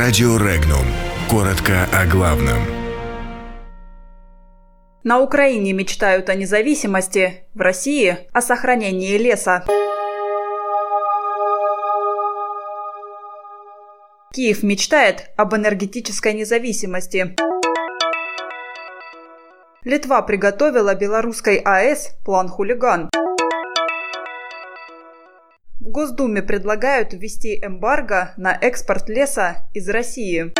Радио Регнум. Коротко о главном. На Украине мечтают о независимости, в России – о сохранении леса. Киев мечтает об энергетической независимости. Литва приготовила белорусской АЭС план «Хулиган». В Госдуме предлагают ввести эмбарго на экспорт леса из России.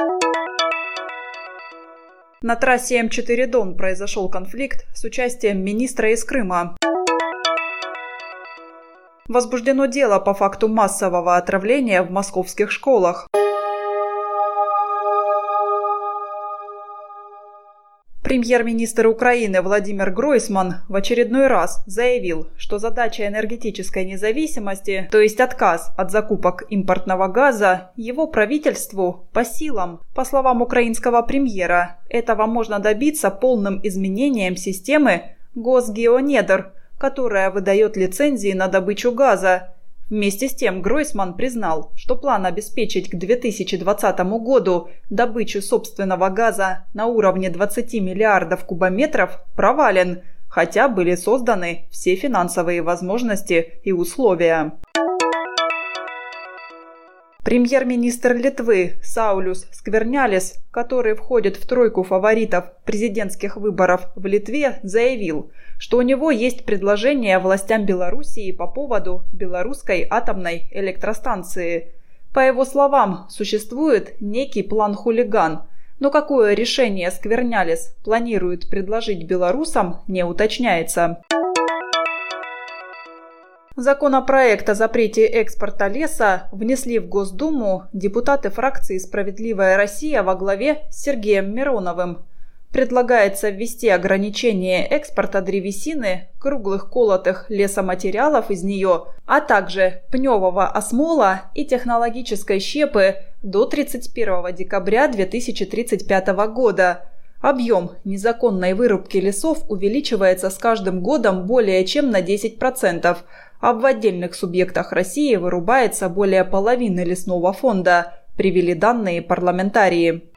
На трассе М4 Дон произошел конфликт с участием министра из Крыма. Возбуждено дело по факту массового отравления в московских школах. Премьер-министр Украины Владимир Гройсман в очередной раз заявил, что задача энергетической независимости, то есть отказ от закупок импортного газа, его правительству по силам. По словам украинского премьера, этого можно добиться полным изменением системы Госгеонедр, которая выдает лицензии на добычу газа, Вместе с тем Гройсман признал, что план обеспечить к 2020 году добычу собственного газа на уровне 20 миллиардов кубометров провален, хотя были созданы все финансовые возможности и условия. Премьер-министр Литвы Саулюс Сквернялис, который входит в тройку фаворитов президентских выборов в Литве, заявил, что у него есть предложение властям Белоруссии по поводу белорусской атомной электростанции. По его словам, существует некий план «Хулиган», но какое решение Сквернялис планирует предложить белорусам, не уточняется. Законопроект о запрете экспорта леса внесли в Госдуму депутаты фракции «Справедливая Россия» во главе с Сергеем Мироновым. Предлагается ввести ограничение экспорта древесины, круглых колотых лесоматериалов из нее, а также пневого осмола и технологической щепы до 31 декабря 2035 года. Объем незаконной вырубки лесов увеличивается с каждым годом более чем на 10%, а в отдельных субъектах России вырубается более половины лесного фонда, привели данные парламентарии.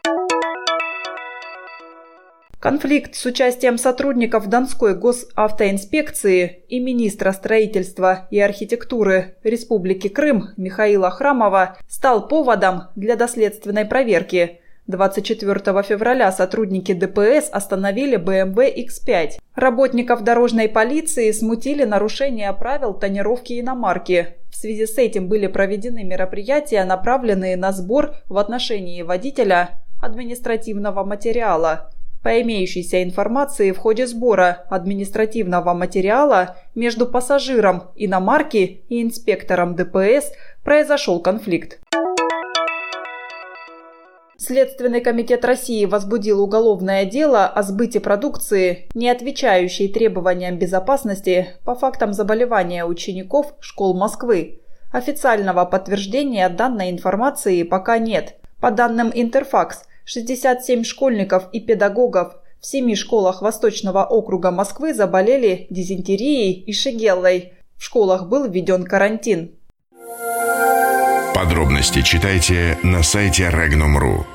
Конфликт с участием сотрудников Донской госавтоинспекции и министра строительства и архитектуры Республики Крым Михаила Храмова стал поводом для доследственной проверки – 24 февраля сотрудники ДПС остановили BMW X5. Работников дорожной полиции смутили нарушение правил тонировки иномарки. В связи с этим были проведены мероприятия, направленные на сбор в отношении водителя административного материала. По имеющейся информации, в ходе сбора административного материала между пассажиром иномарки и инспектором ДПС произошел конфликт. Следственный комитет России возбудил уголовное дело о сбыте продукции, не отвечающей требованиям безопасности по фактам заболевания учеников школ Москвы. Официального подтверждения данной информации пока нет. По данным Интерфакс, 67 школьников и педагогов в семи школах Восточного округа Москвы заболели дизентерией и шигеллой. В школах был введен карантин. Подробности читайте на сайте Regnum.ru.